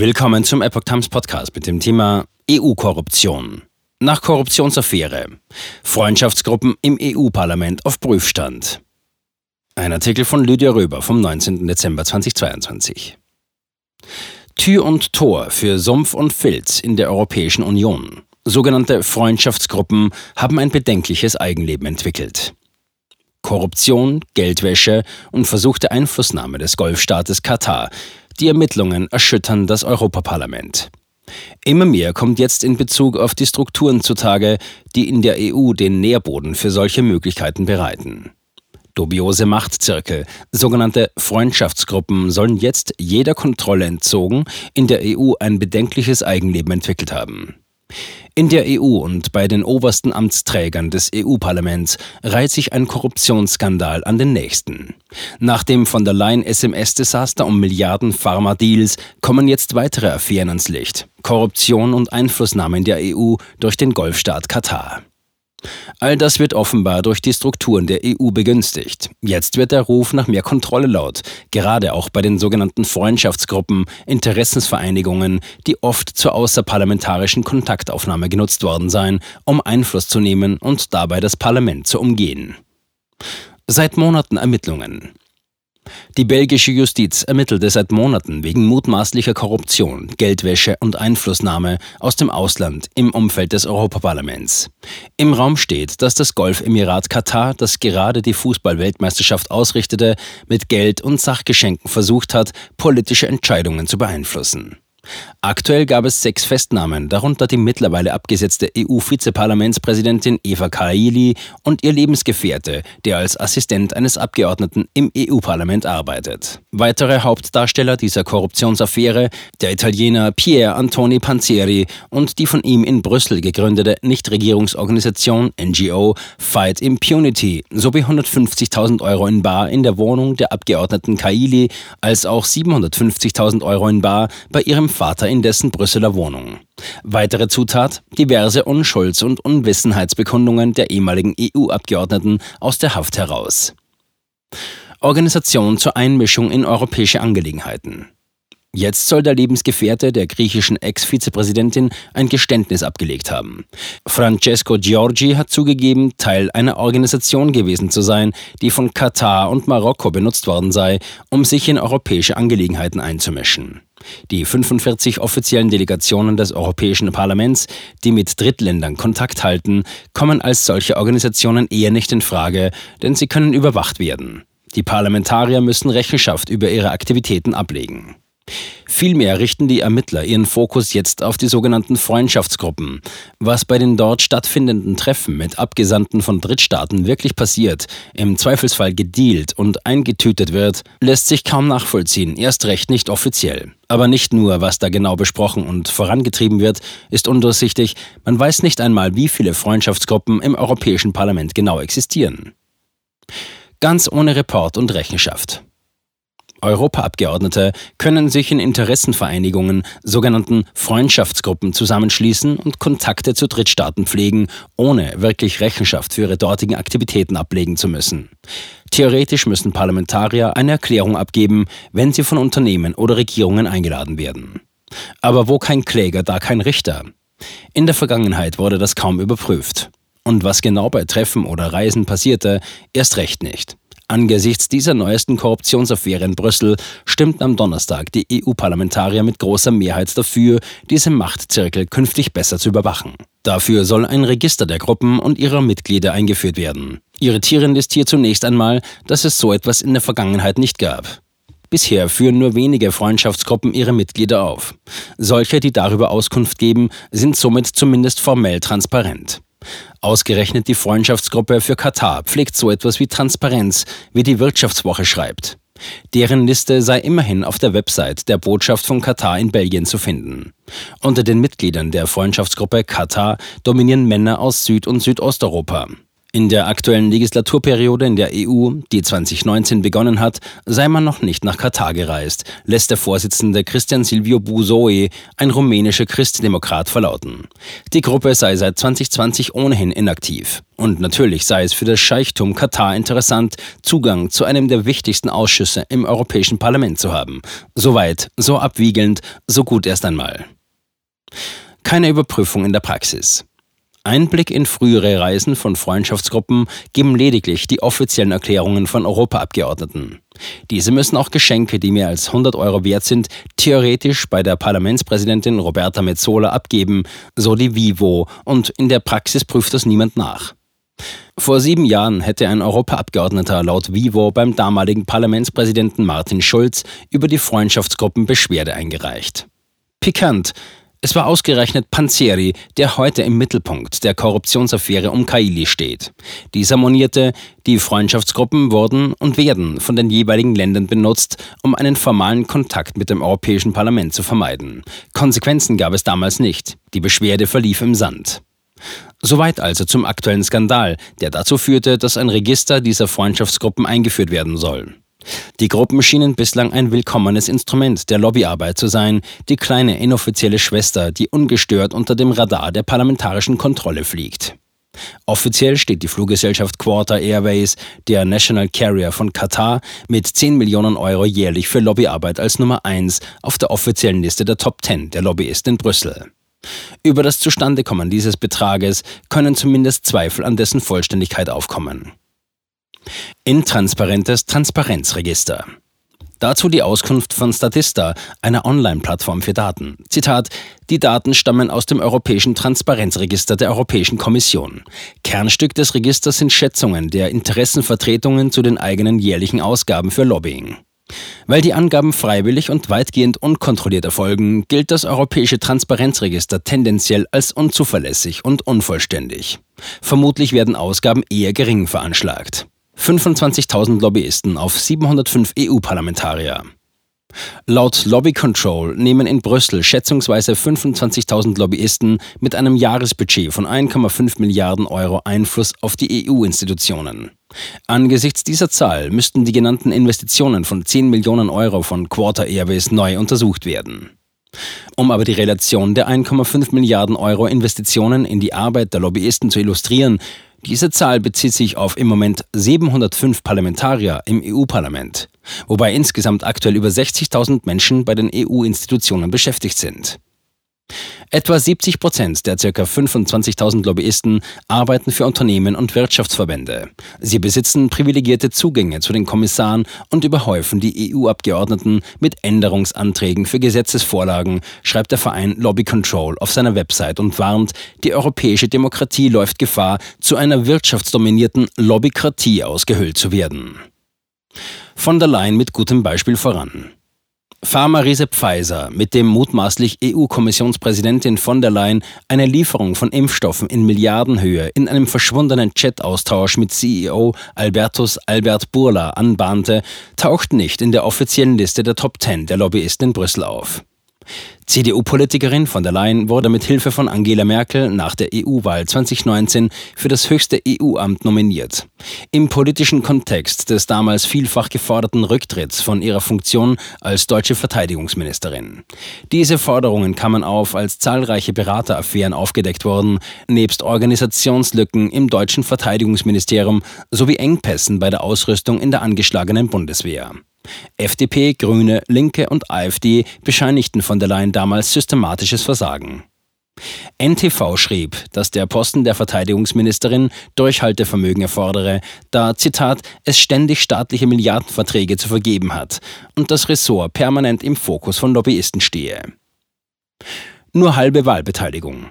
Willkommen zum Epoch Times Podcast mit dem Thema EU-Korruption. Nach Korruptionsaffäre. Freundschaftsgruppen im EU-Parlament auf Prüfstand. Ein Artikel von Lydia Röber vom 19. Dezember 2022. Tür und Tor für Sumpf und Filz in der Europäischen Union. Sogenannte Freundschaftsgruppen haben ein bedenkliches Eigenleben entwickelt. Korruption, Geldwäsche und versuchte Einflussnahme des Golfstaates Katar. Die Ermittlungen erschüttern das Europaparlament. Immer mehr kommt jetzt in Bezug auf die Strukturen zutage, die in der EU den Nährboden für solche Möglichkeiten bereiten. Dubiose Machtzirkel, sogenannte Freundschaftsgruppen, sollen jetzt jeder Kontrolle entzogen, in der EU ein bedenkliches Eigenleben entwickelt haben. In der EU und bei den obersten Amtsträgern des EU-Parlaments reiht sich ein Korruptionsskandal an den nächsten. Nach dem von der Leyen SMS-Desaster um Milliarden Pharma-Deals kommen jetzt weitere Affären ans Licht. Korruption und Einflussnahme in der EU durch den Golfstaat Katar. All das wird offenbar durch die Strukturen der EU begünstigt. Jetzt wird der Ruf nach mehr Kontrolle laut, gerade auch bei den sogenannten Freundschaftsgruppen, Interessensvereinigungen, die oft zur außerparlamentarischen Kontaktaufnahme genutzt worden seien, um Einfluss zu nehmen und dabei das Parlament zu umgehen. Seit Monaten Ermittlungen. Die belgische Justiz ermittelte seit Monaten wegen mutmaßlicher Korruption, Geldwäsche und Einflussnahme aus dem Ausland im Umfeld des Europaparlaments. Im Raum steht, dass das Golfemirat Katar, das gerade die Fußballweltmeisterschaft ausrichtete, mit Geld und Sachgeschenken versucht hat, politische Entscheidungen zu beeinflussen. Aktuell gab es sechs Festnahmen, darunter die mittlerweile abgesetzte EU-Vizeparlamentspräsidentin Eva Kaili und ihr Lebensgefährte, der als Assistent eines Abgeordneten im EU-Parlament arbeitet. Weitere Hauptdarsteller dieser Korruptionsaffäre, der Italiener Pier Antoni Panzeri und die von ihm in Brüssel gegründete Nichtregierungsorganisation NGO Fight Impunity sowie 150.000 Euro in Bar in der Wohnung der Abgeordneten Kaili, als auch 750.000 Euro in Bar bei ihrem Vater in dessen Brüsseler Wohnung. Weitere Zutat: diverse Unschulds- und Unwissenheitsbekundungen der ehemaligen EU-Abgeordneten aus der Haft heraus. Organisation zur Einmischung in europäische Angelegenheiten. Jetzt soll der Lebensgefährte der griechischen Ex-Vizepräsidentin ein Geständnis abgelegt haben. Francesco Giorgi hat zugegeben, Teil einer Organisation gewesen zu sein, die von Katar und Marokko benutzt worden sei, um sich in europäische Angelegenheiten einzumischen. Die 45 offiziellen Delegationen des Europäischen Parlaments, die mit Drittländern Kontakt halten, kommen als solche Organisationen eher nicht in Frage, denn sie können überwacht werden. Die Parlamentarier müssen Rechenschaft über ihre Aktivitäten ablegen. Vielmehr richten die Ermittler ihren Fokus jetzt auf die sogenannten Freundschaftsgruppen. Was bei den dort stattfindenden Treffen mit Abgesandten von Drittstaaten wirklich passiert, im Zweifelsfall gedealt und eingetütet wird, lässt sich kaum nachvollziehen, erst recht nicht offiziell. Aber nicht nur, was da genau besprochen und vorangetrieben wird, ist undurchsichtig, man weiß nicht einmal, wie viele Freundschaftsgruppen im Europäischen Parlament genau existieren. Ganz ohne Report und Rechenschaft. Europaabgeordnete können sich in Interessenvereinigungen, sogenannten Freundschaftsgruppen zusammenschließen und Kontakte zu Drittstaaten pflegen, ohne wirklich Rechenschaft für ihre dortigen Aktivitäten ablegen zu müssen. Theoretisch müssen Parlamentarier eine Erklärung abgeben, wenn sie von Unternehmen oder Regierungen eingeladen werden. Aber wo kein Kläger, da kein Richter. In der Vergangenheit wurde das kaum überprüft. Und was genau bei Treffen oder Reisen passierte, erst recht nicht. Angesichts dieser neuesten Korruptionsaffäre in Brüssel stimmten am Donnerstag die EU-Parlamentarier mit großer Mehrheit dafür, diese Machtzirkel künftig besser zu überwachen. Dafür soll ein Register der Gruppen und ihrer Mitglieder eingeführt werden. Irritierend ist hier zunächst einmal, dass es so etwas in der Vergangenheit nicht gab. Bisher führen nur wenige Freundschaftsgruppen ihre Mitglieder auf. Solche, die darüber Auskunft geben, sind somit zumindest formell transparent. Ausgerechnet die Freundschaftsgruppe für Katar pflegt so etwas wie Transparenz, wie die Wirtschaftswoche schreibt. Deren Liste sei immerhin auf der Website der Botschaft von Katar in Belgien zu finden. Unter den Mitgliedern der Freundschaftsgruppe Katar dominieren Männer aus Süd- und Südosteuropa. In der aktuellen Legislaturperiode in der EU, die 2019 begonnen hat, sei man noch nicht nach Katar gereist, lässt der Vorsitzende Christian Silvio Buzoe, ein rumänischer Christdemokrat, verlauten. Die Gruppe sei seit 2020 ohnehin inaktiv. Und natürlich sei es für das Scheichtum Katar interessant, Zugang zu einem der wichtigsten Ausschüsse im Europäischen Parlament zu haben. Soweit, so abwiegelnd, so gut erst einmal. Keine Überprüfung in der Praxis. Einblick in frühere Reisen von Freundschaftsgruppen geben lediglich die offiziellen Erklärungen von Europaabgeordneten. Diese müssen auch Geschenke, die mehr als 100 Euro wert sind, theoretisch bei der Parlamentspräsidentin Roberta Metzola abgeben, so die Vivo, und in der Praxis prüft das niemand nach. Vor sieben Jahren hätte ein Europaabgeordneter laut Vivo beim damaligen Parlamentspräsidenten Martin Schulz über die Freundschaftsgruppen Beschwerde eingereicht. Pikant, es war ausgerechnet Panzeri, der heute im Mittelpunkt der Korruptionsaffäre um Kaili steht. Dieser monierte, die Freundschaftsgruppen wurden und werden von den jeweiligen Ländern benutzt, um einen formalen Kontakt mit dem Europäischen Parlament zu vermeiden. Konsequenzen gab es damals nicht. Die Beschwerde verlief im Sand. Soweit also zum aktuellen Skandal, der dazu führte, dass ein Register dieser Freundschaftsgruppen eingeführt werden soll. Die Gruppen schienen bislang ein willkommenes Instrument der Lobbyarbeit zu sein, die kleine inoffizielle Schwester, die ungestört unter dem Radar der parlamentarischen Kontrolle fliegt. Offiziell steht die Fluggesellschaft Quarter Airways, der National Carrier von Katar, mit 10 Millionen Euro jährlich für Lobbyarbeit als Nummer 1 auf der offiziellen Liste der Top 10 der Lobbyisten in Brüssel. Über das Zustandekommen dieses Betrages können zumindest Zweifel an dessen Vollständigkeit aufkommen. Intransparentes Transparenzregister. Dazu die Auskunft von Statista, einer Online-Plattform für Daten. Zitat: Die Daten stammen aus dem Europäischen Transparenzregister der Europäischen Kommission. Kernstück des Registers sind Schätzungen der Interessenvertretungen zu den eigenen jährlichen Ausgaben für Lobbying. Weil die Angaben freiwillig und weitgehend unkontrolliert erfolgen, gilt das Europäische Transparenzregister tendenziell als unzuverlässig und unvollständig. Vermutlich werden Ausgaben eher gering veranschlagt. 25.000 Lobbyisten auf 705 EU-Parlamentarier. Laut Lobby Control nehmen in Brüssel schätzungsweise 25.000 Lobbyisten mit einem Jahresbudget von 1,5 Milliarden Euro Einfluss auf die EU-Institutionen. Angesichts dieser Zahl müssten die genannten Investitionen von 10 Millionen Euro von Quarter Airways neu untersucht werden. Um aber die Relation der 1,5 Milliarden Euro Investitionen in die Arbeit der Lobbyisten zu illustrieren, diese Zahl bezieht sich auf im Moment 705 Parlamentarier im EU-Parlament, wobei insgesamt aktuell über 60.000 Menschen bei den EU-Institutionen beschäftigt sind. Etwa 70 Prozent der ca. 25.000 Lobbyisten arbeiten für Unternehmen und Wirtschaftsverbände. Sie besitzen privilegierte Zugänge zu den Kommissaren und überhäufen die EU-Abgeordneten mit Änderungsanträgen für Gesetzesvorlagen, schreibt der Verein Lobby Control auf seiner Website und warnt, die europäische Demokratie läuft Gefahr, zu einer wirtschaftsdominierten Lobbykratie ausgehöhlt zu werden. Von der Leyen mit gutem Beispiel voran. Pharma-Riese Pfizer, mit dem mutmaßlich EU-Kommissionspräsidentin von der Leyen eine Lieferung von Impfstoffen in Milliardenhöhe in einem verschwundenen Chat-Austausch mit CEO Albertus Albert Burla anbahnte, taucht nicht in der offiziellen Liste der Top 10 der Lobbyisten in Brüssel auf. CDU-Politikerin von der Leyen wurde mit Hilfe von Angela Merkel nach der EU-Wahl 2019 für das höchste EU-Amt nominiert. Im politischen Kontext des damals vielfach geforderten Rücktritts von ihrer Funktion als deutsche Verteidigungsministerin. Diese Forderungen kamen auf, als zahlreiche Berateraffären aufgedeckt wurden, nebst Organisationslücken im deutschen Verteidigungsministerium sowie Engpässen bei der Ausrüstung in der angeschlagenen Bundeswehr. FDP, Grüne, Linke und AfD bescheinigten von der Leyen damals systematisches Versagen. NTV schrieb, dass der Posten der Verteidigungsministerin Durchhaltevermögen erfordere, da, Zitat, es ständig staatliche Milliardenverträge zu vergeben hat und das Ressort permanent im Fokus von Lobbyisten stehe. Nur halbe Wahlbeteiligung.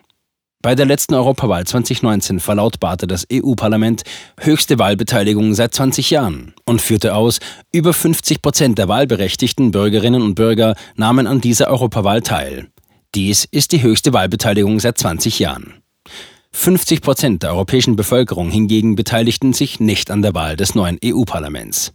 Bei der letzten Europawahl 2019 verlautbarte das EU-Parlament höchste Wahlbeteiligung seit 20 Jahren und führte aus, über 50 Prozent der wahlberechtigten Bürgerinnen und Bürger nahmen an dieser Europawahl teil. Dies ist die höchste Wahlbeteiligung seit 20 Jahren. 50 Prozent der europäischen Bevölkerung hingegen beteiligten sich nicht an der Wahl des neuen EU-Parlaments.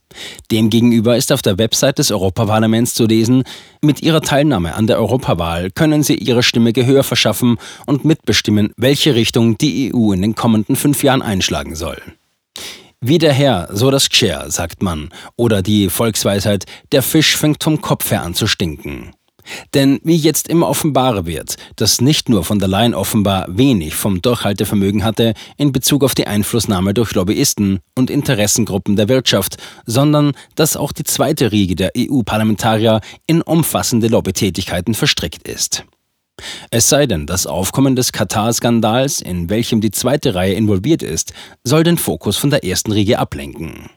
Demgegenüber ist auf der Website des Europaparlaments zu lesen, mit ihrer Teilnahme an der Europawahl können sie ihre Stimme Gehör verschaffen und mitbestimmen, welche Richtung die EU in den kommenden fünf Jahren einschlagen soll. Wie der Herr, so das Gschär, sagt man. Oder die Volksweisheit, der Fisch fängt vom Kopf her an zu stinken. Denn wie jetzt immer offenbarer wird, dass nicht nur von der Leyen offenbar wenig vom Durchhaltevermögen hatte in Bezug auf die Einflussnahme durch Lobbyisten und Interessengruppen der Wirtschaft, sondern dass auch die zweite Riege der EU-Parlamentarier in umfassende Lobbytätigkeiten verstrickt ist. Es sei denn, das Aufkommen des Katar-Skandals, in welchem die zweite Reihe involviert ist, soll den Fokus von der ersten Riege ablenken.